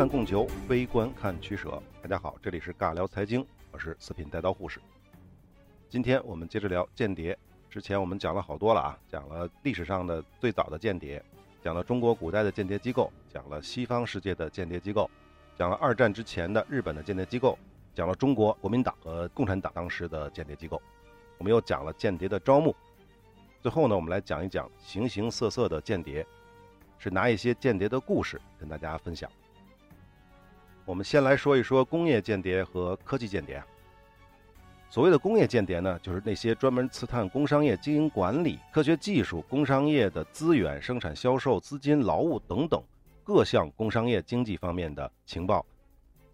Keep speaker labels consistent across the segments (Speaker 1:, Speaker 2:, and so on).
Speaker 1: 看供求，微观看取舍。大家好，这里是尬聊财经，我是四品带刀护士。今天我们接着聊间谍。之前我们讲了好多了啊，讲了历史上的最早的间谍，讲了中国古代的间谍机构，讲了西方世界的间谍机构，讲了二战之前的日本的间谍机构，讲了中国国民党和共产党当时的间谍机构。我们又讲了间谍的招募。最后呢，我们来讲一讲形形色色的间谍，是拿一些间谍的故事跟大家分享。我们先来说一说工业间谍和科技间谍。所谓的工业间谍呢，就是那些专门刺探工商业经营管理、科学技术、工商业的资源、生产销售、资金、劳务等等各项工商业经济方面的情报。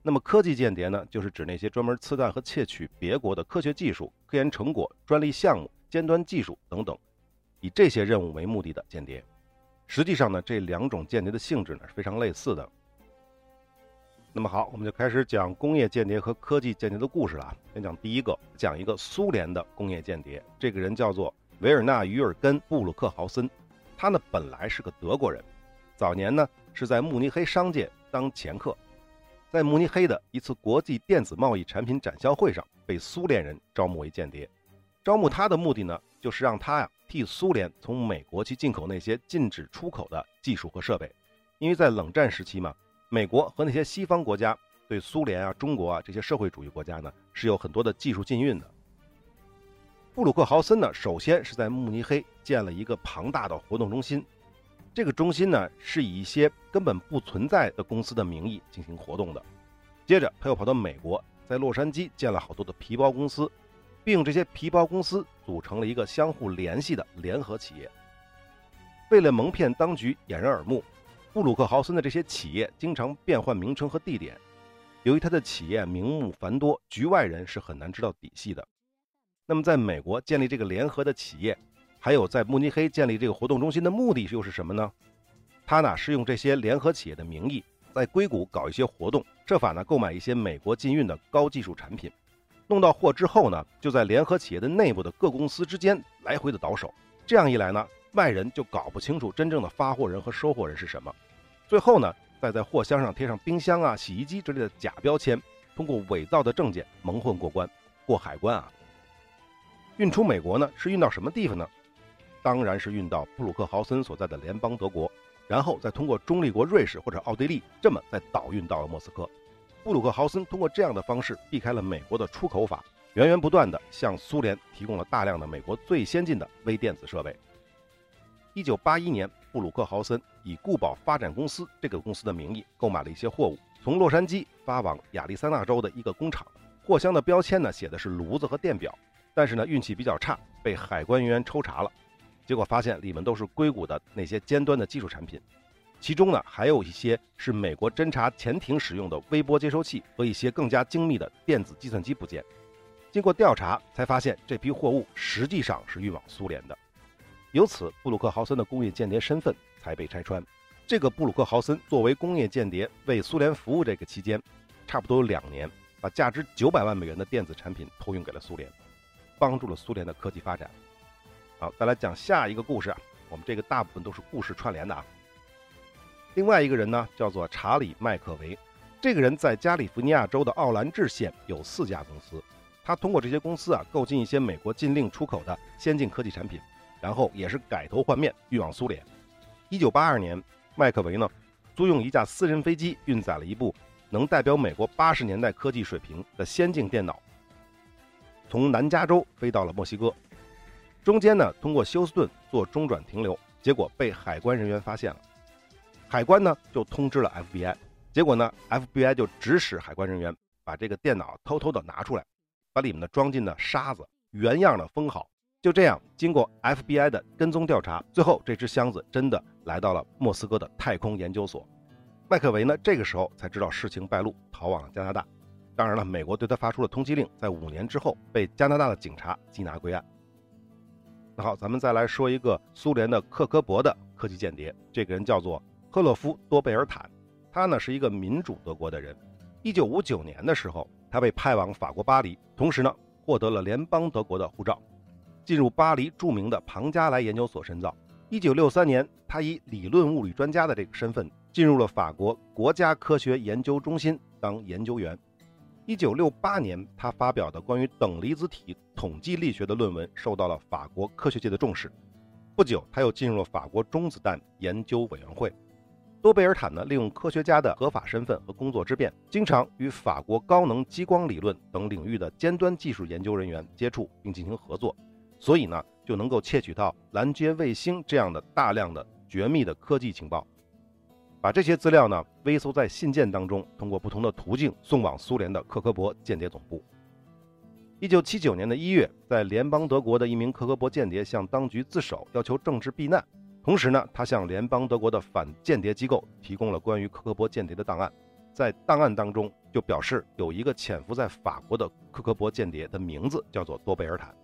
Speaker 1: 那么科技间谍呢，就是指那些专门刺探和窃取别国的科学技术、科研成果、专利项目、尖端技术等等，以这些任务为目的的间谍。实际上呢，这两种间谍的性质呢是非常类似的。那么好，我们就开始讲工业间谍和科技间谍的故事了。先讲第一个，讲一个苏联的工业间谍。这个人叫做维尔纳·于尔根·布鲁克豪森，他呢本来是个德国人，早年呢是在慕尼黑商界当掮客，在慕尼黑的一次国际电子贸易产品展销会上被苏联人招募为间谍。招募他的目的呢，就是让他呀替苏联从美国去进口那些禁止出口的技术和设备，因为在冷战时期嘛。美国和那些西方国家对苏联啊、中国啊这些社会主义国家呢是有很多的技术禁运的。布鲁克豪森呢，首先是在慕尼黑建了一个庞大的活动中心，这个中心呢是以一些根本不存在的公司的名义进行活动的。接着他又跑到美国，在洛杉矶建了好多的皮包公司，并用这些皮包公司组成了一个相互联系的联合企业。为了蒙骗当局、掩人耳目。布鲁克豪森的这些企业经常变换名称和地点，由于他的企业名目繁多，局外人是很难知道底细的。那么，在美国建立这个联合的企业，还有在慕尼黑建立这个活动中心的目的又是什么呢？他呢是用这些联合企业的名义，在硅谷搞一些活动，设法呢购买一些美国禁运的高技术产品，弄到货之后呢，就在联合企业的内部的各公司之间来回的倒手。这样一来呢，外人就搞不清楚真正的发货人和收货人是什么。最后呢，再在货箱上贴上冰箱啊、洗衣机之类的假标签，通过伪造的证件蒙混过关，过海关啊。运出美国呢，是运到什么地方呢？当然是运到布鲁克豪森所在的联邦德国，然后再通过中立国瑞士或者奥地利，这么再倒运到了莫斯科。布鲁克豪森通过这样的方式避开了美国的出口法，源源不断的向苏联提供了大量的美国最先进的微电子设备。一九八一年。布鲁克豪森以固宝发展公司这个公司的名义购买了一些货物，从洛杉矶发往亚利桑那州的一个工厂。货箱的标签呢写的是炉子和电表，但是呢运气比较差，被海关人员抽查了。结果发现里面都是硅谷的那些尖端的技术产品，其中呢还有一些是美国侦察潜艇使用的微波接收器和一些更加精密的电子计算机部件。经过调查才发现，这批货物实际上是运往苏联的。由此，布鲁克豪森的工业间谍身份才被拆穿。这个布鲁克豪森作为工业间谍为苏联服务这个期间，差不多有两年，把价值九百万美元的电子产品偷运给了苏联，帮助了苏联的科技发展。好，再来讲下一个故事啊。我们这个大部分都是故事串联的啊。另外一个人呢，叫做查理·麦克维。这个人在加利福尼亚州的奥兰治县有四家公司，他通过这些公司啊，购进一些美国禁令出口的先进科技产品。然后也是改头换面运往苏联。一九八二年，麦克维呢租用一架私人飞机，运载了一部能代表美国八十年代科技水平的先进电脑，从南加州飞到了墨西哥。中间呢通过休斯顿做中转停留，结果被海关人员发现了。海关呢就通知了 FBI，结果呢 FBI 就指使海关人员把这个电脑偷偷的拿出来，把里面的装进了沙子，原样的封好。就这样，经过 FBI 的跟踪调查，最后这只箱子真的来到了莫斯科的太空研究所。麦克维呢，这个时候才知道事情败露，逃往了加拿大。当然了，美国对他发出了通缉令，在五年之后被加拿大的警察缉拿归案。那好，咱们再来说一个苏联的克格勃的科技间谍，这个人叫做赫洛夫多贝尔坦，他呢是一个民主德国的人。一九五九年的时候，他被派往法国巴黎，同时呢获得了联邦德国的护照。进入巴黎著名的庞加莱研究所深造。一九六三年，他以理论物理专家的这个身份进入了法国国家科学研究中心当研究员。一九六八年，他发表的关于等离子体统计力学的论文受到了法国科学界的重视。不久，他又进入了法国中子弹研究委员会。多贝尔坦呢，利用科学家的合法身份和工作之便，经常与法国高能激光理论等领域的尖端技术研究人员接触并进行合作，所以呢，就能够窃取到拦截卫星这样的大量的绝密的科技情报。把这些资料呢微缩在信件当中，通过不同的途径送往苏联的克格勃间谍总部。一九七九年的一月，在联邦德国的一名克格勃间谍向当局自首，要求政治避难。同时呢，他向联邦德国的反间谍机构提供了关于克格勃间谍的档案。在档案当中就表示有一个潜伏在法国的克格勃间谍的名字叫做多贝尔坦。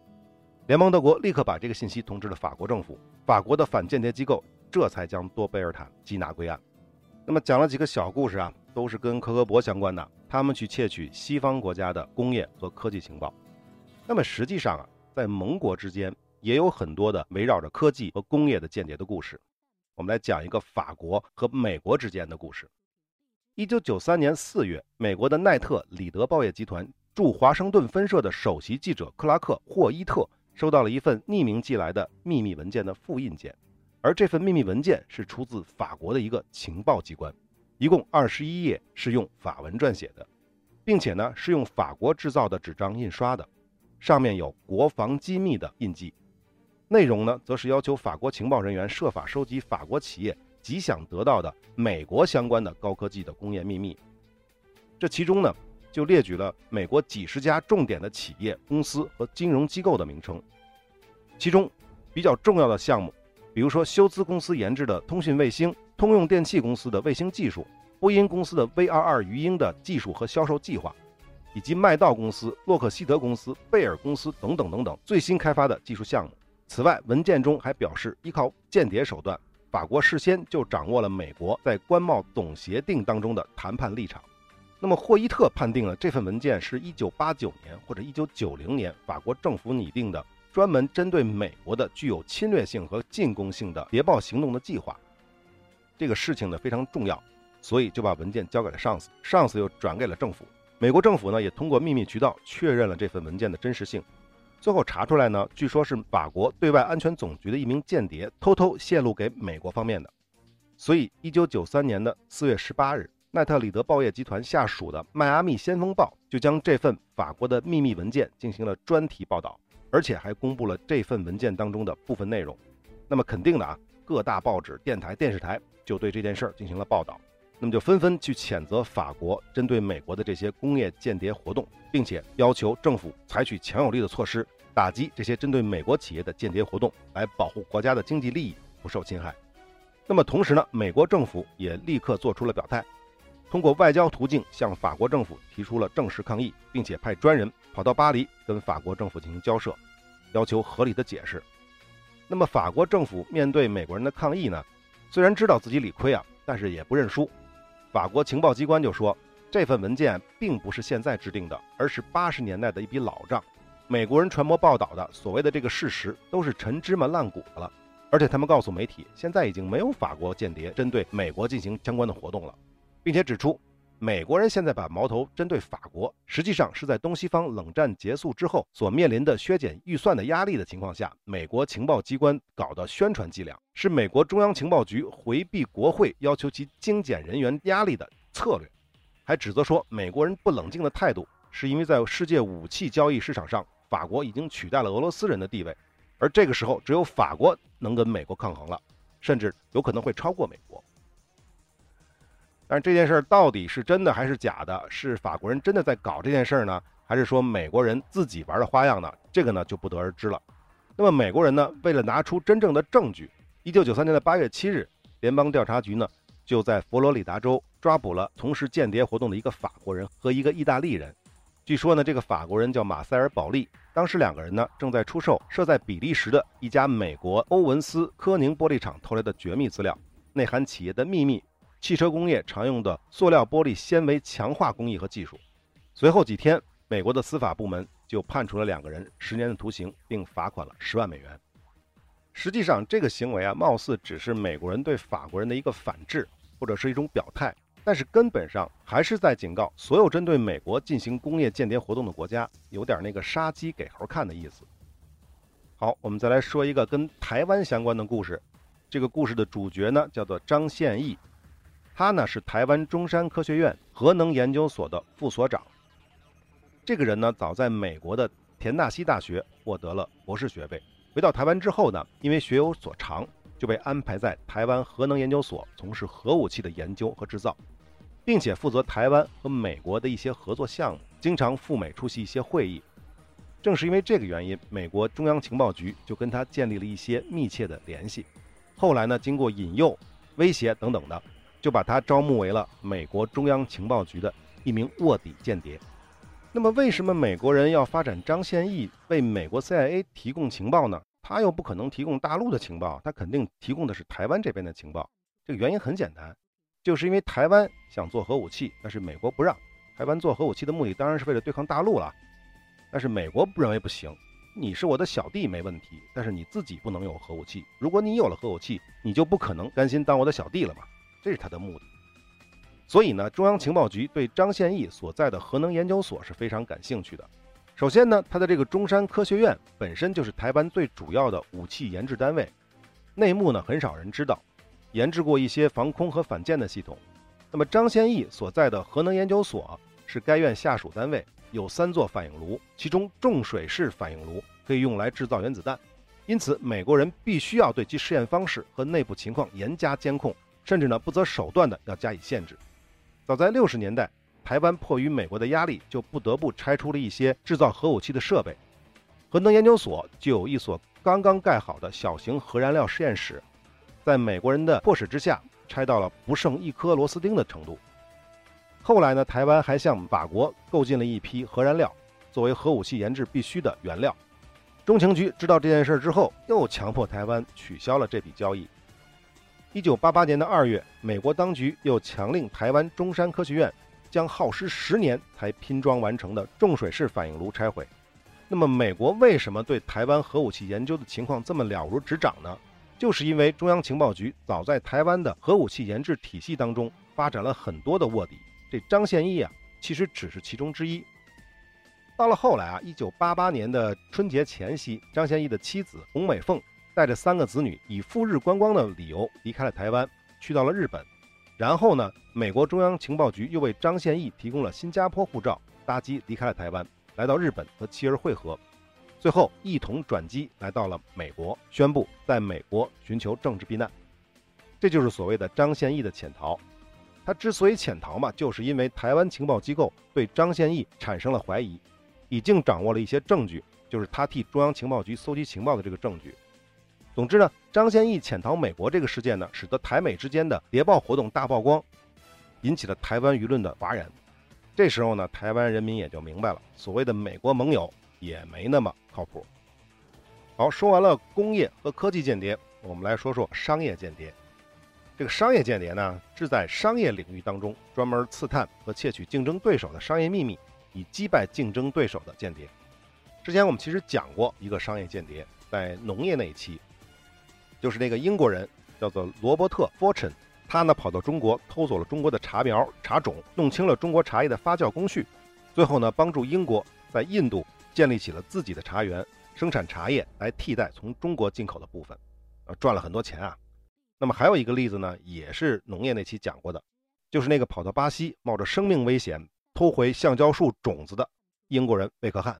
Speaker 1: 联邦德国立刻把这个信息通知了法国政府，法国的反间谍机构这才将多贝尔坦缉拿归案。那么讲了几个小故事啊，都是跟克格勃相关的。他们去窃取西方国家的工业和科技情报。那么实际上啊，在盟国之间也有很多的围绕着科技和工业的间谍的故事。我们来讲一个法国和美国之间的故事。一九九三年四月，美国的奈特里德报业集团驻华盛顿分社的首席记者克拉克霍伊特收到了一份匿名寄来的秘密文件的复印件。而这份秘密文件是出自法国的一个情报机关，一共二十一页是用法文撰写的，并且呢是用法国制造的纸张印刷的，上面有国防机密的印记。内容呢则是要求法国情报人员设法收集法国企业极想得到的美国相关的高科技的工业秘密。这其中呢就列举了美国几十家重点的企业、公司和金融机构的名称，其中比较重要的项目。比如说，休兹公司研制的通讯卫星，通用电气公司的卫星技术，波音公司的 V22 鱼鹰的技术和销售计划，以及麦道公司、洛克希德公司、贝尔公司等等等等最新开发的技术项目。此外，文件中还表示，依靠间谍手段，法国事先就掌握了美国在关贸总协定当中的谈判立场。那么，霍伊特判定了这份文件是一九八九年或者一九九零年法国政府拟定的。专门针对美国的具有侵略性和进攻性的谍报行动的计划，这个事情呢非常重要，所以就把文件交给了上司，上司又转给了政府。美国政府呢也通过秘密渠道确认了这份文件的真实性。最后查出来呢，据说是法国对外安全总局的一名间谍偷偷泄露给美国方面的。所以，一九九三年的四月十八日，奈特里德报业集团下属的《迈阿密先锋报》就将这份法国的秘密文件进行了专题报道。而且还公布了这份文件当中的部分内容，那么肯定的啊，各大报纸、电台、电视台就对这件事儿进行了报道，那么就纷纷去谴责法国针对美国的这些工业间谍活动，并且要求政府采取强有力的措施，打击这些针对美国企业的间谍活动，来保护国家的经济利益不受侵害。那么同时呢，美国政府也立刻做出了表态。通过外交途径向法国政府提出了正式抗议，并且派专人跑到巴黎跟法国政府进行交涉，要求合理的解释。那么法国政府面对美国人的抗议呢？虽然知道自己理亏啊，但是也不认输。法国情报机关就说，这份文件并不是现在制定的，而是八十年代的一笔老账。美国人传播报道的所谓的这个事实都是陈芝麻烂谷子了。而且他们告诉媒体，现在已经没有法国间谍针对美国进行相关的活动了。并且指出，美国人现在把矛头针对法国，实际上是在东西方冷战结束之后所面临的削减预算的压力的情况下，美国情报机关搞的宣传伎俩，是美国中央情报局回避国会要求其精简人员压力的策略。还指责说，美国人不冷静的态度，是因为在世界武器交易市场上，法国已经取代了俄罗斯人的地位，而这个时候只有法国能跟美国抗衡了，甚至有可能会超过美国。但这件事儿到底是真的还是假的？是法国人真的在搞这件事儿呢，还是说美国人自己玩的花样呢？这个呢就不得而知了。那么美国人呢，为了拿出真正的证据，一九九三年的八月七日，联邦调查局呢就在佛罗里达州抓捕了从事间谍活动的一个法国人和一个意大利人。据说呢，这个法国人叫马塞尔·保利，当时两个人呢正在出售设在比利时的一家美国欧文斯科宁玻璃厂偷来的绝密资料，内含企业的秘密。汽车工业常用的塑料玻璃纤维强化工艺和技术。随后几天，美国的司法部门就判处了两个人十年的徒刑，并罚款了十万美元。实际上，这个行为啊，貌似只是美国人对法国人的一个反制，或者是一种表态，但是根本上还是在警告所有针对美国进行工业间谍活动的国家，有点那个杀鸡给猴看的意思。好，我们再来说一个跟台湾相关的故事。这个故事的主角呢，叫做张宪义，他呢是台湾中山科学院核能研究所的副所长。这个人呢，早在美国的田纳西大学获得了博士学位。回到台湾之后呢，因为学有所长，就被安排在台湾核能研究所从事核武器的研究和制造，并且负责台湾和美国的一些合作项目，经常赴美出席一些会议。正是因为这个原因，美国中央情报局就跟他建立了一些密切的联系。后来呢，经过引诱、威胁等等的，就把他招募为了美国中央情报局的一名卧底间谍。那么，为什么美国人要发展张宪义为美国 CIA 提供情报呢？他又不可能提供大陆的情报，他肯定提供的是台湾这边的情报。这个原因很简单，就是因为台湾想做核武器，但是美国不让。台湾做核武器的目的当然是为了对抗大陆了，但是美国不认为不行。你是我的小弟没问题，但是你自己不能有核武器。如果你有了核武器，你就不可能甘心当我的小弟了嘛？这是他的目的。所以呢，中央情报局对张宪义所在的核能研究所是非常感兴趣的。首先呢，他的这个中山科学院本身就是台湾最主要的武器研制单位，内幕呢很少人知道，研制过一些防空和反舰的系统。那么张宪义所在的核能研究所是该院下属单位。有三座反应炉，其中重水式反应炉可以用来制造原子弹，因此美国人必须要对其试验方式和内部情况严加监控，甚至呢不择手段的要加以限制。早在六十年代，台湾迫于美国的压力，就不得不拆出了一些制造核武器的设备，核能研究所就有一所刚刚盖好的小型核燃料实验室，在美国人的迫使之下，拆到了不剩一颗螺丝钉的程度。后来呢，台湾还向法国购进了一批核燃料，作为核武器研制必须的原料。中情局知道这件事之后，又强迫台湾取消了这笔交易。一九八八年的二月，美国当局又强令台湾中山科学院将耗时十年才拼装完成的重水式反应炉拆毁。那么，美国为什么对台湾核武器研究的情况这么了如指掌呢？就是因为中央情报局早在台湾的核武器研制体系当中发展了很多的卧底。这张宪义啊，其实只是其中之一。到了后来啊，一九八八年的春节前夕，张宪义的妻子洪美凤带着三个子女，以赴日观光的理由离开了台湾，去到了日本。然后呢，美国中央情报局又为张宪义提供了新加坡护照，搭机离开了台湾，来到日本和妻儿会合，最后一同转机来到了美国，宣布在美国寻求政治避难。这就是所谓的张宪义的潜逃。他之所以潜逃嘛，就是因为台湾情报机构对张宪义产生了怀疑，已经掌握了一些证据，就是他替中央情报局搜集情报的这个证据。总之呢，张宪义潜逃美国这个事件呢，使得台美之间的谍报活动大曝光，引起了台湾舆论的哗然。这时候呢，台湾人民也就明白了，所谓的美国盟友也没那么靠谱。好，说完了工业和科技间谍，我们来说说商业间谍。这个商业间谍呢，是在商业领域当中专门刺探和窃取竞争对手的商业秘密，以击败竞争对手的间谍。之前我们其实讲过一个商业间谍，在农业那一期，就是那个英国人叫做罗伯特·福陈，他呢跑到中国偷走了中国的茶苗、茶种，弄清了中国茶叶的发酵工序，最后呢帮助英国在印度建立起了自己的茶园，生产茶叶来替代从中国进口的部分，呃赚了很多钱啊。那么还有一个例子呢，也是农业那期讲过的，就是那个跑到巴西冒着生命危险偷回橡胶树种子的英国人贝克汉。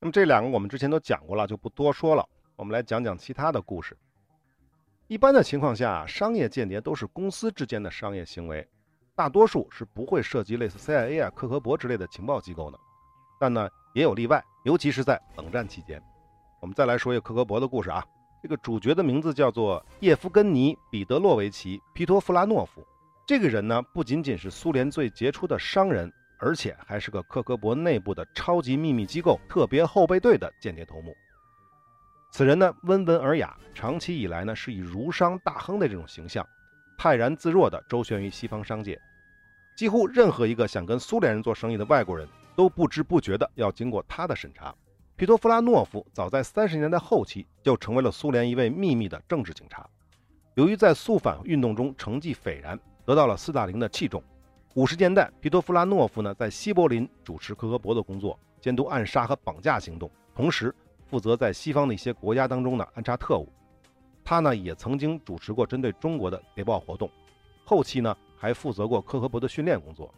Speaker 1: 那么这两个我们之前都讲过了，就不多说了。我们来讲讲其他的故事。一般的情况下，商业间谍都是公司之间的商业行为，大多数是不会涉及类似 CIA 啊、克格勃之类的情报机构的。但呢，也有例外，尤其是在冷战期间。我们再来说一个克格勃的故事啊。这个主角的名字叫做叶夫根尼·彼得洛维奇·皮托夫拉诺夫。这个人呢，不仅仅是苏联最杰出的商人，而且还是个克格勃内部的超级秘密机构特别后备队的间谍头目。此人呢，温文尔雅，长期以来呢，是以儒商大亨的这种形象，泰然自若地周旋于西方商界。几乎任何一个想跟苏联人做生意的外国人都不知不觉地要经过他的审查。皮托夫拉诺夫早在三十年代后期就成为了苏联一位秘密的政治警察。由于在肃反运动中成绩斐然，得到了斯大林的器重。五十年代，皮托夫拉诺夫呢在西柏林主持科格勃的工作，监督暗杀和绑架行动，同时负责在西方的一些国家当中呢安插特务。他呢也曾经主持过针对中国的谍报活动，后期呢还负责过科格勃的训练工作。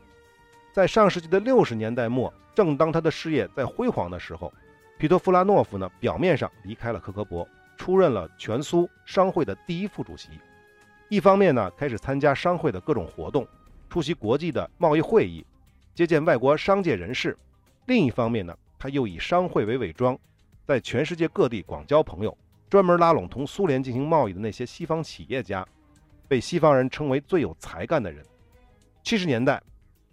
Speaker 1: 在上世纪的六十年代末，正当他的事业在辉煌的时候，皮托夫拉诺夫呢表面上离开了科格勃，出任了全苏商会的第一副主席。一方面呢开始参加商会的各种活动。出席国际的贸易会议，接见外国商界人士；另一方面呢，他又以商会为伪装，在全世界各地广交朋友，专门拉拢同苏联进行贸易的那些西方企业家，被西方人称为最有才干的人。七十年代，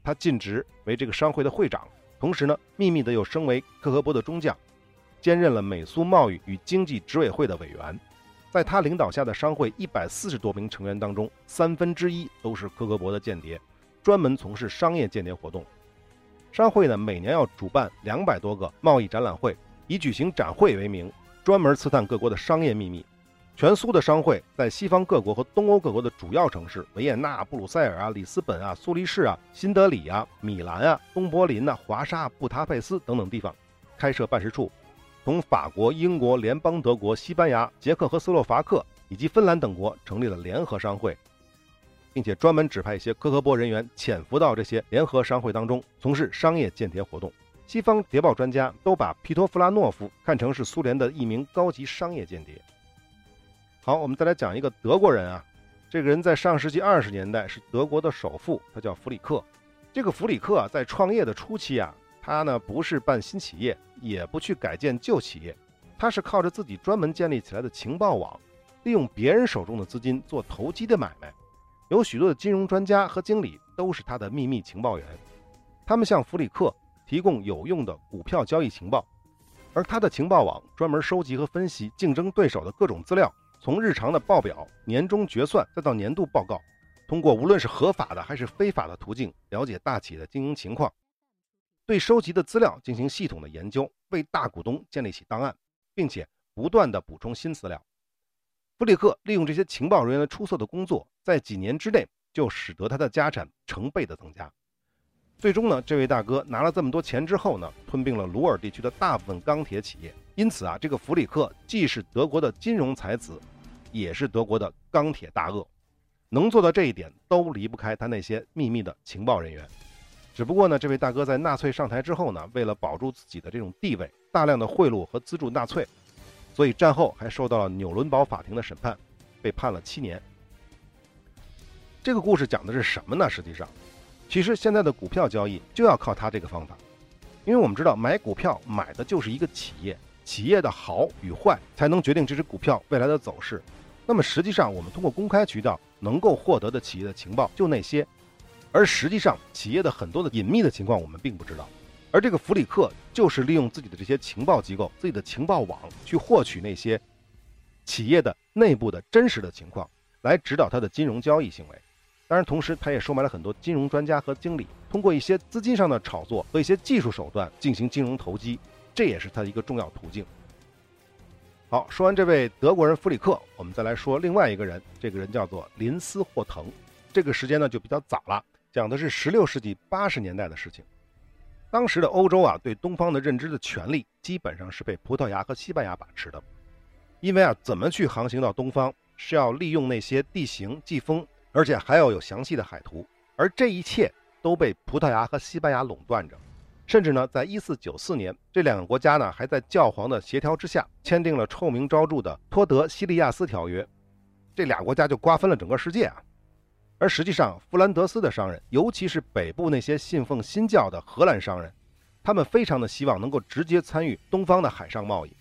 Speaker 1: 他尽职为这个商会的会长，同时呢，秘密的又升为克格勃的中将，兼任了美苏贸易与经济执委会的委员。在他领导下的商会一百四十多名成员当中，三分之一都是克格勃的间谍。专门从事商业间谍活动，商会呢每年要主办两百多个贸易展览会，以举行展会为名，专门刺探各国的商业秘密。全苏的商会在西方各国和东欧各国的主要城市维也纳、布鲁塞尔啊、里斯本啊、苏黎世啊、新德里啊、米兰啊、东柏林呐、华沙、布达佩斯等等地方开设办事处，同法国、英国、联邦德国、西班牙、捷克和斯洛伐克以及芬兰等国成立了联合商会。并且专门指派一些科科波人员潜伏到这些联合商会当中，从事商业间谍活动。西方谍报专家都把皮托夫拉诺夫看成是苏联的一名高级商业间谍。好，我们再来讲一个德国人啊，这个人在上世纪二十年代是德国的首富，他叫弗里克。这个弗里克啊，在创业的初期啊，他呢不是办新企业，也不去改建旧企业，他是靠着自己专门建立起来的情报网，利用别人手中的资金做投机的买卖。有许多的金融专家和经理都是他的秘密情报员，他们向弗里克提供有用的股票交易情报，而他的情报网专门收集和分析竞争对手的各种资料，从日常的报表、年终决算再到年度报告，通过无论是合法的还是非法的途径了解大企业的经营情况，对收集的资料进行系统的研究，为大股东建立起档案，并且不断的补充新资料。弗里克利用这些情报人员的出色的工作，在几年之内就使得他的家产成倍的增加。最终呢，这位大哥拿了这么多钱之后呢，吞并了鲁尔地区的大部分钢铁企业。因此啊，这个弗里克既是德国的金融才子，也是德国的钢铁大鳄。能做到这一点，都离不开他那些秘密的情报人员。只不过呢，这位大哥在纳粹上台之后呢，为了保住自己的这种地位，大量的贿赂和资助纳粹。所以战后还受到了纽伦堡法庭的审判，被判了七年。这个故事讲的是什么呢？实际上，其实现在的股票交易就要靠他这个方法，因为我们知道买股票买的就是一个企业，企业的好与坏才能决定这只股票未来的走势。那么实际上，我们通过公开渠道能够获得的企业的情报就那些，而实际上企业的很多的隐秘的情况我们并不知道。而这个弗里克就是利用自己的这些情报机构、自己的情报网，去获取那些企业的内部的真实的情况，来指导他的金融交易行为。当然，同时他也收买了很多金融专家和经理，通过一些资金上的炒作和一些技术手段进行金融投机，这也是他的一个重要途径。好，说完这位德国人弗里克，我们再来说另外一个人，这个人叫做林斯霍腾。这个时间呢就比较早了，讲的是十六世纪八十年代的事情。当时的欧洲啊，对东方的认知的权利基本上是被葡萄牙和西班牙把持的，因为啊，怎么去航行到东方是要利用那些地形、季风，而且还要有详细的海图，而这一切都被葡萄牙和西班牙垄断着。甚至呢，在一四九四年，这两个国家呢还在教皇的协调之下签订了臭名昭著的托德西利亚斯条约，这俩国家就瓜分了整个世界啊。而实际上，弗兰德斯的商人，尤其是北部那些信奉新教的荷兰商人，他们非常的希望能够直接参与东方的海上贸易，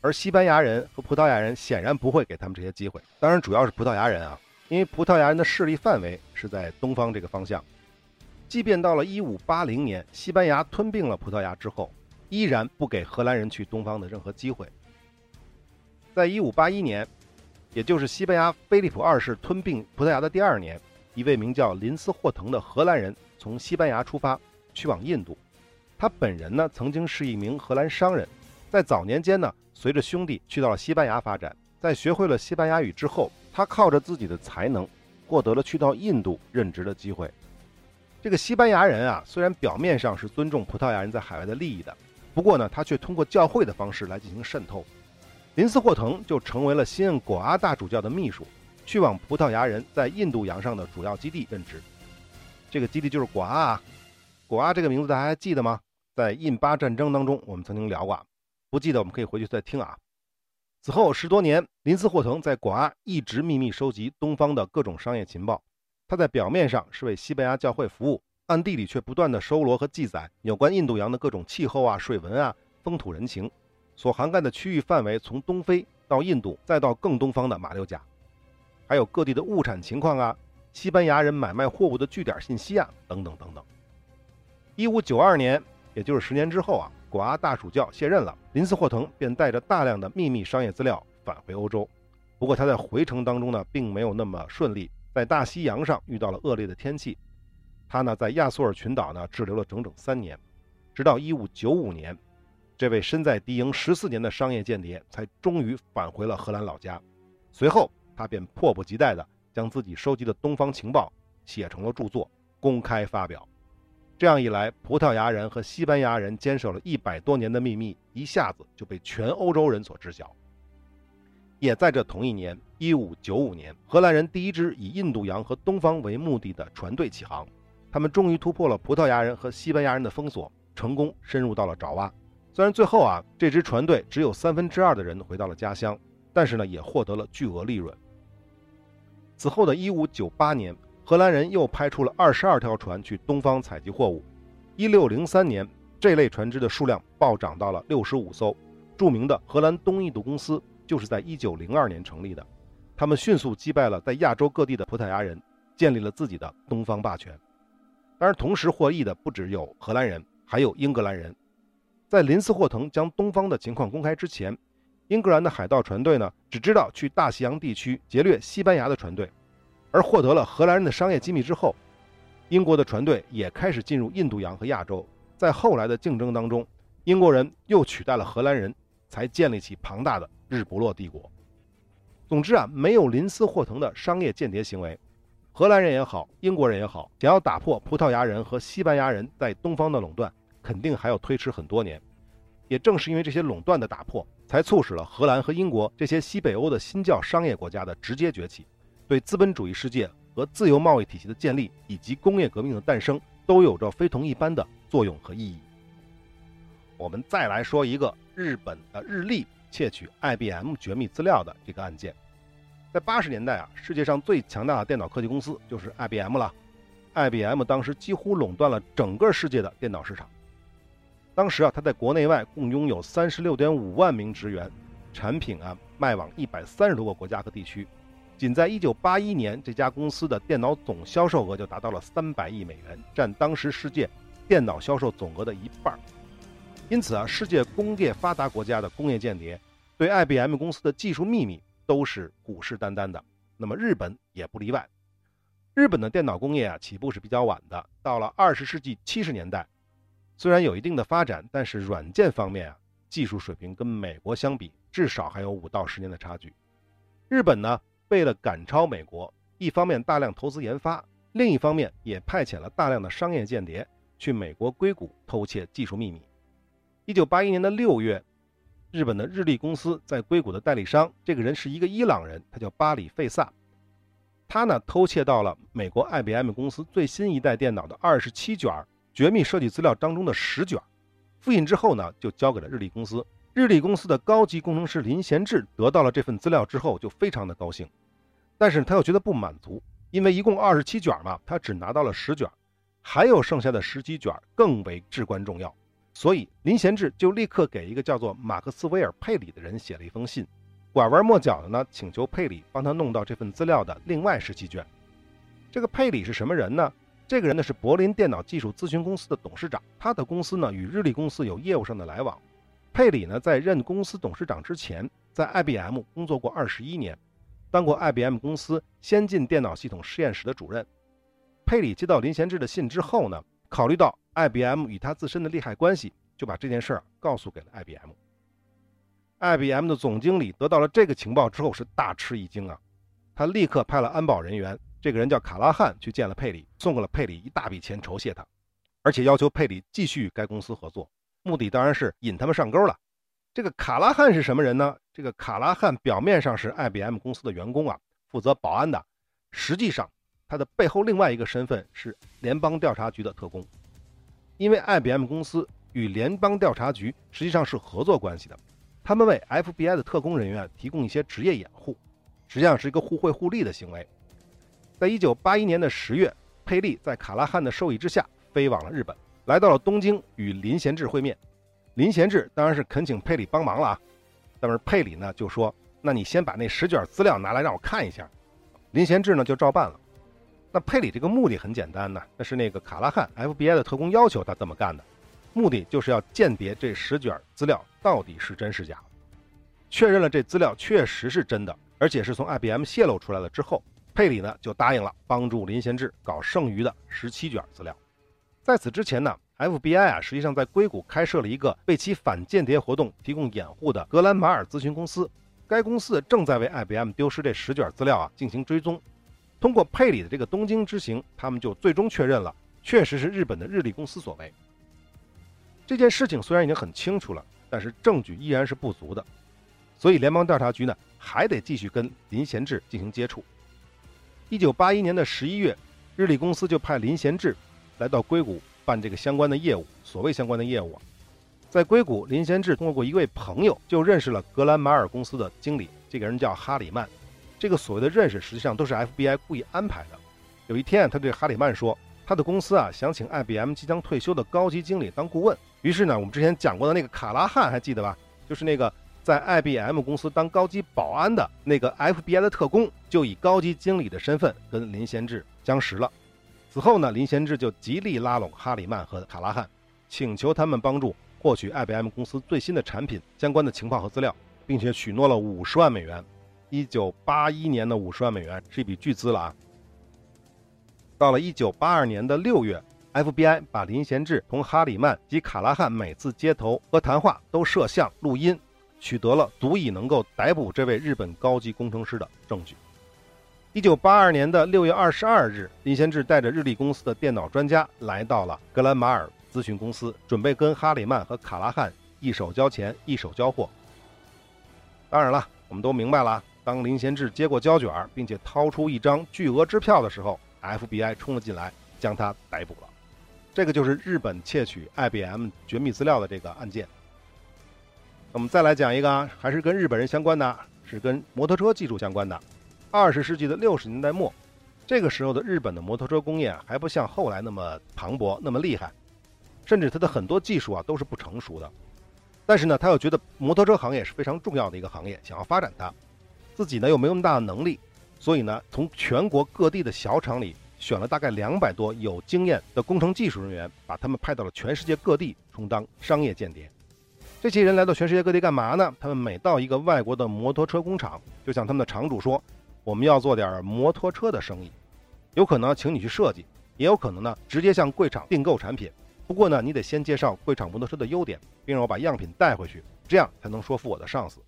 Speaker 1: 而西班牙人和葡萄牙人显然不会给他们这些机会。当然，主要是葡萄牙人啊，因为葡萄牙人的势力范围是在东方这个方向。即便到了1580年，西班牙吞并了葡萄牙之后，依然不给荷兰人去东方的任何机会。在1581年，也就是西班牙菲利普二世吞并葡萄牙的第二年。一位名叫林斯霍腾的荷兰人从西班牙出发，去往印度。他本人呢，曾经是一名荷兰商人，在早年间呢，随着兄弟去到了西班牙发展。在学会了西班牙语之后，他靠着自己的才能，获得了去到印度任职的机会。这个西班牙人啊，虽然表面上是尊重葡萄牙人在海外的利益的，不过呢，他却通过教会的方式来进行渗透。林斯霍腾就成为了新任果阿大主教的秘书，去往葡萄牙人在印度洋上的主要基地任职。这个基地就是果阿。啊果阿这个名字大家还记得吗？在印巴战争当中，我们曾经聊过。不记得我们可以回去再听啊。此后十多年，林斯霍腾在广阿一直秘密收集东方的各种商业情报。他在表面上是为西班牙教会服务，暗地里却不断的收罗和记载有关印度洋的各种气候啊、水文啊、风土人情，所涵盖的区域范围从东非到印度，再到更东方的马六甲，还有各地的物产情况啊、西班牙人买卖货物的据点信息啊，等等等等。一五九二年，也就是十年之后啊。果阿大主教卸任了，林斯霍腾便带着大量的秘密商业资料返回欧洲。不过他在回程当中呢，并没有那么顺利，在大西洋上遇到了恶劣的天气。他呢，在亚速尔群岛呢滞留了整整三年，直到1595年，这位身在敌营十四年的商业间谍才终于返回了荷兰老家。随后，他便迫不及待地将自己收集的东方情报写成了著作，公开发表。这样一来，葡萄牙人和西班牙人坚守了一百多年的秘密，一下子就被全欧洲人所知晓。也在这同一年，一五九五年，荷兰人第一支以印度洋和东方为目的的船队起航，他们终于突破了葡萄牙人和西班牙人的封锁，成功深入到了爪哇。虽然最后啊，这支船队只有三分之二的人回到了家乡，但是呢，也获得了巨额利润。此后的一五九八年。荷兰人又派出了二十二条船去东方采集货物。一六零三年，这类船只的数量暴涨到了六十五艘。著名的荷兰东印度公司就是在一九零二年成立的。他们迅速击败了在亚洲各地的葡萄牙人，建立了自己的东方霸权。当然，同时获益的不只有荷兰人，还有英格兰人。在林斯霍腾将东方的情况公开之前，英格兰的海盗船队呢，只知道去大西洋地区劫掠西班牙的船队。而获得了荷兰人的商业机密之后，英国的船队也开始进入印度洋和亚洲。在后来的竞争当中，英国人又取代了荷兰人，才建立起庞大的日不落帝国。总之啊，没有林斯霍腾的商业间谍行为，荷兰人也好，英国人也好，想要打破葡萄牙人和西班牙人在东方的垄断，肯定还要推迟很多年。也正是因为这些垄断的打破，才促使了荷兰和英国这些西北欧的新教商业国家的直接崛起。对资本主义世界和自由贸易体系的建立，以及工业革命的诞生，都有着非同一般的作用和意义。我们再来说一个日本的日立窃取 IBM 绝密资料的这个案件。在八十年代啊，世界上最强大的电脑科技公司就是 IBM 了。IBM 当时几乎垄断了整个世界的电脑市场。当时啊，它在国内外共拥有三十六点五万名职员，产品啊卖往一百三十多个国家和地区。仅在1981年，这家公司的电脑总销售额就达到了300亿美元，占当时世界电脑销售总额的一半。因此啊，世界工业发达国家的工业间谍对 IBM 公司的技术秘密都是虎视眈眈的。那么日本也不例外。日本的电脑工业啊，起步是比较晚的，到了20世纪70年代，虽然有一定的发展，但是软件方面啊，技术水平跟美国相比，至少还有五到十年的差距。日本呢？为了赶超美国，一方面大量投资研发，另一方面也派遣了大量的商业间谍去美国硅谷偷窃技术秘密。一九八一年的六月，日本的日立公司在硅谷的代理商，这个人是一个伊朗人，他叫巴里费萨，他呢偷窃到了美国 IBM 公司最新一代电脑的二十七卷绝密设计资料当中的十卷，复印之后呢，就交给了日立公司。日立公司的高级工程师林贤志得到了这份资料之后，就非常的高兴。但是他又觉得不满足，因为一共二十七卷嘛，他只拿到了十卷，还有剩下的十几卷更为至关重要。所以林贤志就立刻给一个叫做马克斯威尔佩里的人写了一封信，拐弯抹角的呢，请求佩里帮他弄到这份资料的另外十七卷。这个佩里是什么人呢？这个人呢是柏林电脑技术咨询公司的董事长，他的公司呢与日立公司有业务上的来往。佩里呢在任公司董事长之前，在 IBM 工作过二十一年。当过 IBM 公司先进电脑系统实验室的主任，佩里接到林贤志的信之后呢，考虑到 IBM 与他自身的利害关系，就把这件事儿告诉给了 IBM。IBM 的总经理得到了这个情报之后是大吃一惊啊，他立刻派了安保人员这个人叫卡拉汉，去见了佩里，送给了佩里一大笔钱酬谢他，而且要求佩里继续与该公司合作，目的当然是引他们上钩了。这个卡拉汉是什么人呢？这个卡拉汉表面上是 IBM 公司的员工啊，负责保安的，实际上他的背后另外一个身份是联邦调查局的特工，因为 IBM 公司与联邦调查局实际上是合作关系的，他们为 FBI 的特工人员提供一些职业掩护，实际上是一个互惠互利的行为。在一九八一年的十月，佩利在卡拉汉的授意之下飞往了日本，来到了东京与林贤治会面。林贤志当然是恳请佩里帮忙了啊，但是佩里呢就说：“那你先把那十卷资料拿来让我看一下。”林贤志呢就照办了。那佩里这个目的很简单呢，那是那个卡拉汉 FBI 的特工要求他这么干的，目的就是要鉴别这十卷资料到底是真是假。确认了这资料确实是真的，而且是从 IBM 泄露出来了之后。佩里呢就答应了帮助林贤志搞剩余的十七卷资料。在此之前呢，FBI 啊实际上在硅谷开设了一个为其反间谍活动提供掩护的格兰马尔咨询公司。该公司正在为 IBM 丢失这十卷资料啊进行追踪。通过佩里的这个东京之行，他们就最终确认了，确实是日本的日立公司所为。这件事情虽然已经很清楚了，但是证据依然是不足的，所以联邦调查局呢还得继续跟林贤志进行接触。一九八一年的十一月，日立公司就派林贤志来到硅谷办这个相关的业务。所谓相关的业务啊，在硅谷，林贤志通过过一位朋友就认识了格兰马尔公司的经理，这个人叫哈里曼。这个所谓的认识，实际上都是 FBI 故意安排的。有一天，他对哈里曼说，他的公司啊想请 IBM 即将退休的高级经理当顾问。于是呢，我们之前讲过的那个卡拉汉还记得吧？就是那个。在 IBM 公司当高级保安的那个 FBI 的特工，就以高级经理的身份跟林贤志相识了。此后呢，林贤志就极力拉拢哈里曼和卡拉汉，请求他们帮助获取 IBM 公司最新的产品相关的情报和资料，并且许诺了五十万美元。一九八一年的五十万美元是一笔巨资了啊！到了一九八二年的六月，FBI 把林贤志同哈里曼及卡拉汉每次接头和谈话都摄像录音。取得了足以能够逮捕这位日本高级工程师的证据。一九八二年的六月二十二日，林贤志带着日立公司的电脑专家来到了格兰马尔咨询公司，准备跟哈里曼和卡拉汉一手交钱一手交货。当然了，我们都明白了，当林贤志接过胶卷，并且掏出一张巨额支票的时候，FBI 冲了进来，将他逮捕了。这个就是日本窃取 IBM 绝密资料的这个案件。我们再来讲一个，还是跟日本人相关的，是跟摩托车技术相关的。二十世纪的六十年代末，这个时候的日本的摩托车工业还不像后来那么磅礴、那么厉害，甚至它的很多技术啊都是不成熟的。但是呢，他又觉得摩托车行业是非常重要的一个行业，想要发展它，自己呢又没有那么大的能力，所以呢，从全国各地的小厂里选了大概两百多有经验的工程技术人员，把他们派到了全世界各地充当商业间谍。这些人来到全世界各地干嘛呢？他们每到一个外国的摩托车工厂，就向他们的厂主说：“我们要做点摩托车的生意，有可能请你去设计，也有可能呢直接向贵厂订购产品。不过呢，你得先介绍贵厂摩托车的优点，并让我把样品带回去，这样才能说服我的上司。”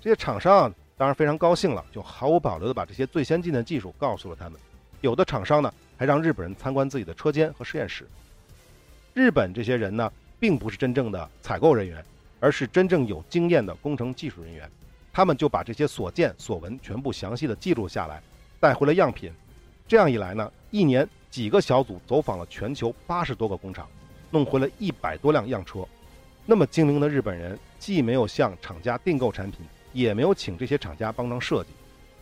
Speaker 1: 这些厂商啊当然非常高兴了，就毫无保留地把这些最先进的技术告诉了他们。有的厂商呢，还让日本人参观自己的车间和实验室。日本这些人呢，并不是真正的采购人员。而是真正有经验的工程技术人员，他们就把这些所见所闻全部详细的记录下来，带回了样品。这样一来呢，一年几个小组走访了全球八十多个工厂，弄回了一百多辆样车。那么精明的日本人，既没有向厂家订购产品，也没有请这些厂家帮忙设计，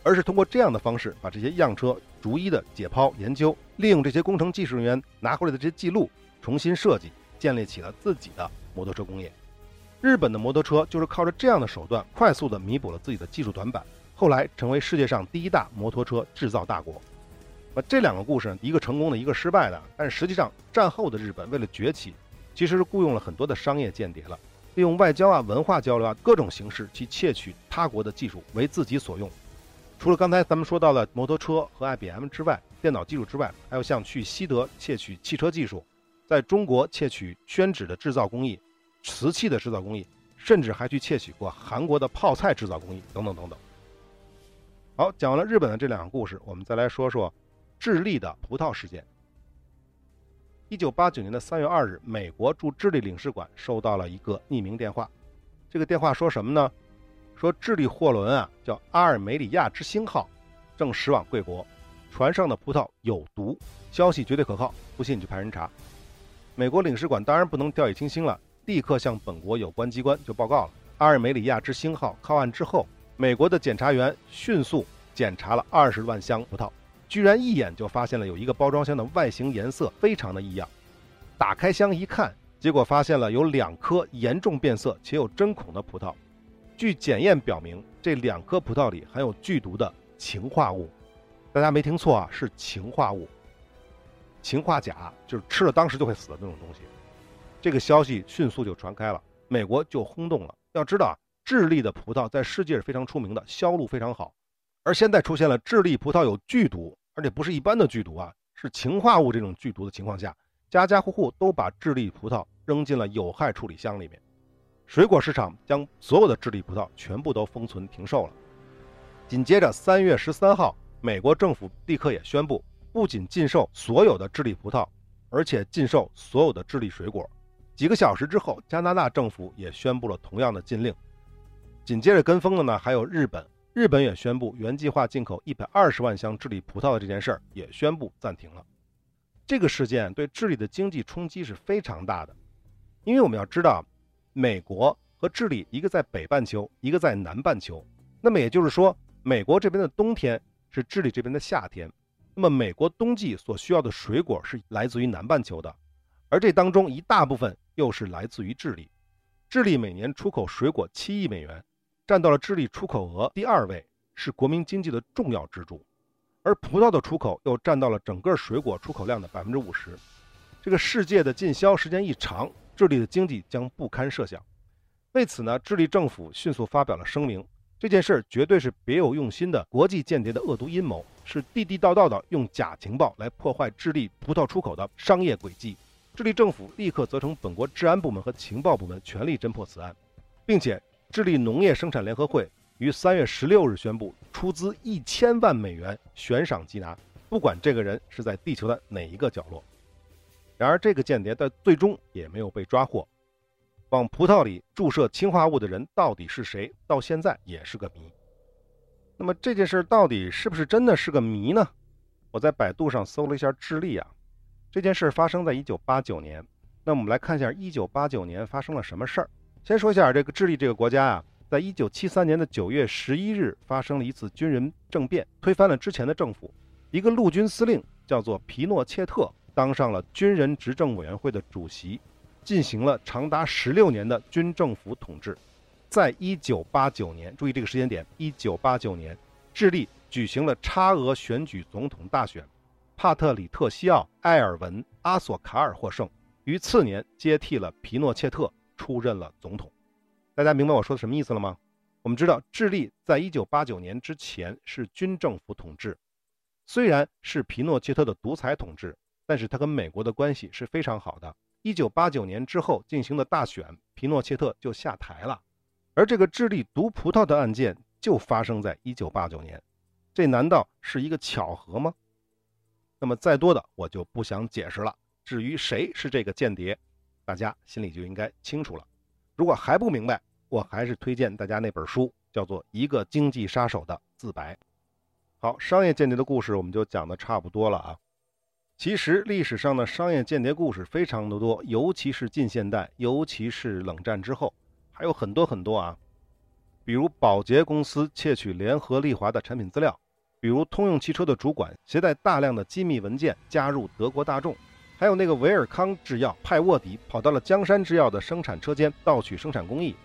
Speaker 1: 而是通过这样的方式，把这些样车逐一的解剖研究，利用这些工程技术人员拿回来的这些记录，重新设计，建立起了自己的摩托车工业。日本的摩托车就是靠着这样的手段，快速地弥补了自己的技术短板，后来成为世界上第一大摩托车制造大国。那这两个故事，一个成功的，一个失败的。但实际上，战后的日本为了崛起，其实是雇佣了很多的商业间谍了，利用外交啊、文化交流啊各种形式去窃取他国的技术为自己所用。除了刚才咱们说到的摩托车和 IBM 之外，电脑技术之外，还有像去西德窃取汽车技术，在中国窃取宣纸的制造工艺。瓷器的制造工艺，甚至还去窃取过韩国的泡菜制造工艺，等等等等。好，讲完了日本的这两个故事，我们再来说说智利的葡萄事件。一九八九年的三月二日，美国驻智利领事馆收到了一个匿名电话，这个电话说什么呢？说智利货轮啊，叫阿尔梅里亚之星号，正驶往贵国，船上的葡萄有毒，消息绝对可靠，不信你去派人查。美国领事馆当然不能掉以轻心了，立刻向本国有关机关就报告了。阿尔梅里亚之星号靠岸之后，美国的检查员迅速检查了二十万箱葡萄，居然一眼就发现了有一个包装箱的外形颜色非常的异样。打开箱一看，结果发现了有两颗严重变色且有针孔的葡萄。据检验表明，这两颗葡萄里含有剧毒的氰化物。大家没听错啊，是氰化物。氰化钾就是吃了当时就会死的那种东西。这个消息迅速就传开了，美国就轰动了。要知道啊，智利的葡萄在世界是非常出名的，销路非常好。而现在出现了智利葡萄有剧毒，而且不是一般的剧毒啊，是氰化物这种剧毒的情况下，家家户户都把智利葡萄扔进了有害处理箱里面。水果市场将所有的智利葡萄全部都封存停售了。紧接着，三月十三号，美国政府立刻也宣布，不仅禁售所有的智利葡萄，而且禁售所有的智利水果。几个小时之后，加拿大政府也宣布了同样的禁令。紧接着跟风的呢，还有日本。日本也宣布原计划进口一百二十万箱智利葡萄的这件事儿也宣布暂停了。这个事件对智利的经济冲击是非常大的，因为我们要知道，美国和智利一个在北半球，一个在南半球。那么也就是说，美国这边的冬天是智利这边的夏天。那么美国冬季所需要的水果是来自于南半球的。而这当中一大部分又是来自于智利，智利每年出口水果七亿美元，占到了智利出口额第二位，是国民经济的重要支柱。而葡萄的出口又占到了整个水果出口量的百分之五十。这个世界的禁销时间一长，智利的经济将不堪设想。为此呢，智利政府迅速发表了声明，这件事绝对是别有用心的国际间谍的恶毒阴谋，是地地道道的用假情报来破坏智利葡萄出口的商业轨迹。智利政府立刻责成本国治安部门和情报部门全力侦破此案，并且智利农业生产联合会于三月十六日宣布出资一千万美元悬赏缉拿，不管这个人是在地球的哪一个角落。然而，这个间谍在最终也没有被抓获。往葡萄里注射氰化物的人到底是谁，到现在也是个谜。那么这件事到底是不是真的是个谜呢？我在百度上搜了一下智利啊。这件事发生在一九八九年，那我们来看一下一九八九年发生了什么事儿。先说一下这个智利这个国家啊，在一九七三年的九月十一日发生了一次军人政变，推翻了之前的政府。一个陆军司令叫做皮诺切特当上了军人执政委员会的主席，进行了长达十六年的军政府统治。在一九八九年，注意这个时间点，一九八九年，智利举行了差额选举总统大选。帕特里特西奥·埃尔文·阿索卡尔获胜，于次年接替了皮诺切特出任了总统。大家明白我说的什么意思了吗？我们知道，智利在一九八九年之前是军政府统治，虽然是皮诺切特的独裁统治，但是他跟美国的关系是非常好的。一九八九年之后进行的大选，皮诺切特就下台了，而这个智利毒葡萄的案件就发生在一九八九年，这难道是一个巧合吗？那么再多的我就不想解释了。至于谁是这个间谍，大家心里就应该清楚了。如果还不明白，我还是推荐大家那本书，叫做《一个经济杀手的自白》。好，商业间谍的故事我们就讲的差不多了啊。其实历史上的商业间谍故事非常的多，尤其是近现代，尤其是冷战之后，还有很多很多啊。比如宝洁公司窃取联合利华的产品资料。比如通用汽车的主管携带大量的机密文件加入德国大众，还有那个维尔康制药派卧底跑到了江山制药的生产车间盗取生产工艺，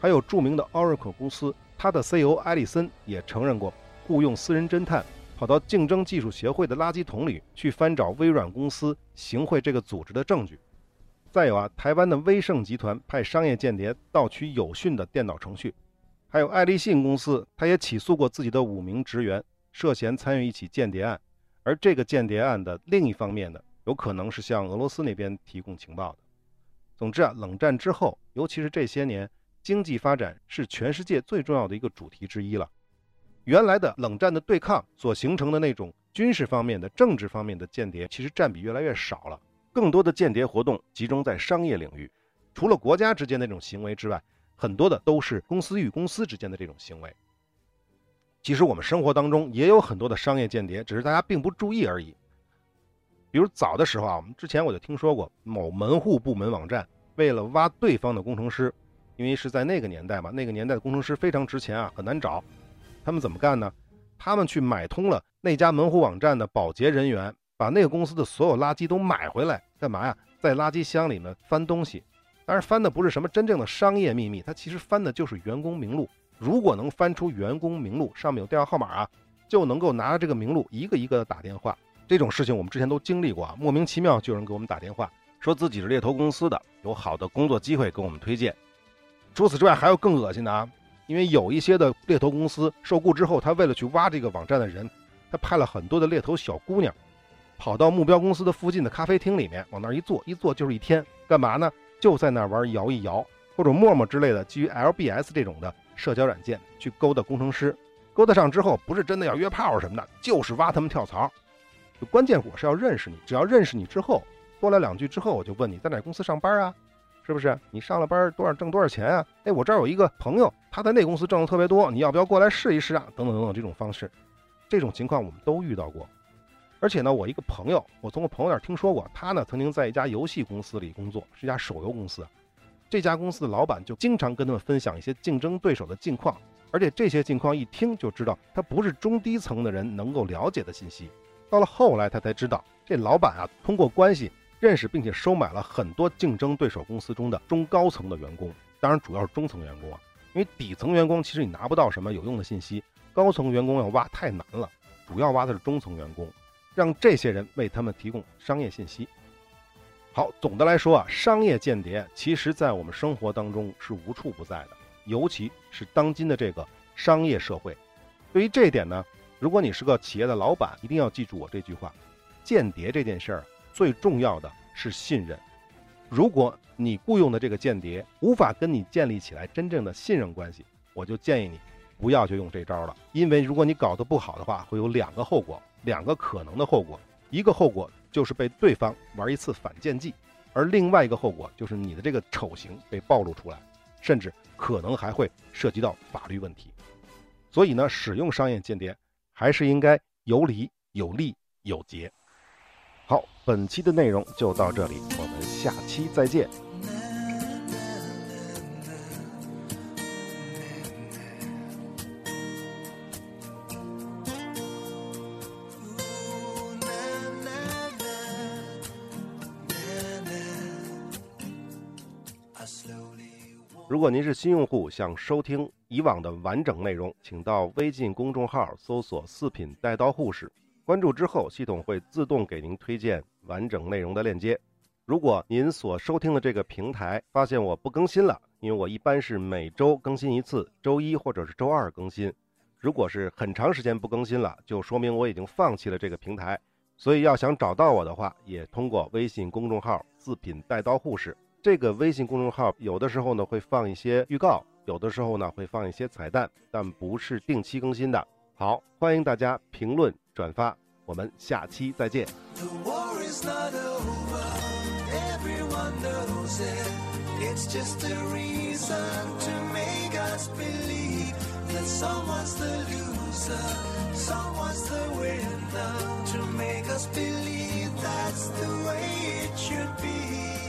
Speaker 1: 还有著名的 Oracle 公司，他的 CEO 埃里森也承认过雇佣私人侦探跑到竞争技术协会的垃圾桶里去翻找微软公司行贿这个组织的证据。再有啊，台湾的威盛集团派商业间谍盗取有讯的电脑程序。还有爱立信公司，他也起诉过自己的五名职员，涉嫌参与一起间谍案。而这个间谍案的另一方面呢，有可能是向俄罗斯那边提供情报的。总之啊，冷战之后，尤其是这些年，经济发展是全世界最重要的一个主题之一了。原来的冷战的对抗所形成的那种军事方面的、政治方面的间谍其实占比越来越少了，更多的间谍活动集中在商业领域。除了国家之间的这种行为之外，很多的都是公司与公司之间的这种行为。其实我们生活当中也有很多的商业间谍，只是大家并不注意而已。比如早的时候啊，我们之前我就听说过某门户部门网站为了挖对方的工程师，因为是在那个年代嘛，那个年代的工程师非常值钱啊，很难找。他们怎么干呢？他们去买通了那家门户网站的保洁人员，把那个公司的所有垃圾都买回来，干嘛呀？在垃圾箱里面翻东西。当然翻的不是什么真正的商业秘密，他其实翻的就是员工名录。如果能翻出员工名录，上面有电话号码啊，就能够拿着这个名录一个一个的打电话。这种事情我们之前都经历过啊，莫名其妙就有人给我们打电话，说自己是猎头公司的，有好的工作机会给我们推荐。除此之外，还有更恶心的啊，因为有一些的猎头公司受雇之后，他为了去挖这个网站的人，他派了很多的猎头小姑娘，跑到目标公司的附近的咖啡厅里面，往那儿一坐，一坐就是一天，干嘛呢？就在那玩摇一摇，或者陌陌之类的基于 LBS 这种的社交软件去勾搭工程师，勾搭上之后不是真的要约炮什么的，就是挖他们跳槽。就关键我是要认识你，只要认识你之后，多聊两句之后，我就问你在哪公司上班啊？是不是？你上了班多少挣多少钱啊？哎，我这儿有一个朋友，他在那公司挣的特别多，你要不要过来试一试啊？等等等等这种方式，这种情况我们都遇到过。而且呢，我一个朋友，我从我朋友那儿听说过，他呢曾经在一家游戏公司里工作，是一家手游公司。这家公司的老板就经常跟他们分享一些竞争对手的近况，而且这些近况一听就知道，他不是中低层的人能够了解的信息。到了后来，他才知道，这老板啊通过关系认识并且收买了很多竞争对手公司中的中高层的员工，当然主要是中层员工啊，因为底层员工其实你拿不到什么有用的信息，高层员工要挖太难了，主要挖的是中层员工。让这些人为他们提供商业信息。好，总的来说啊，商业间谍其实在我们生活当中是无处不在的，尤其是当今的这个商业社会。对于这一点呢，如果你是个企业的老板，一定要记住我这句话：间谍这件事儿最重要的是信任。如果你雇佣的这个间谍无法跟你建立起来真正的信任关系，我就建议你不要就用这招了，因为如果你搞得不好的话，会有两个后果。两个可能的后果，一个后果就是被对方玩一次反间计，而另外一个后果就是你的这个丑行被暴露出来，甚至可能还会涉及到法律问题。所以呢，使用商业间谍还是应该有理、有利、有节。好，本期的内容就到这里，我们下期再见。如果您是新用户，想收听以往的完整内容，请到微信公众号搜索“四品带刀护士”，关注之后，系统会自动给您推荐完整内容的链接。如果您所收听的这个平台发现我不更新了，因为我一般是每周更新一次，周一或者是周二更新。如果是很长时间不更新了，就说明我已经放弃了这个平台。所以要想找到我的话，也通过微信公众号“四品带刀护士”。这个微信公众号有的时候呢会放一些预告，有的时候呢会放一些彩蛋，但不是定期更新的。好，欢迎大家评论转发，我们下期再见。the way it should be.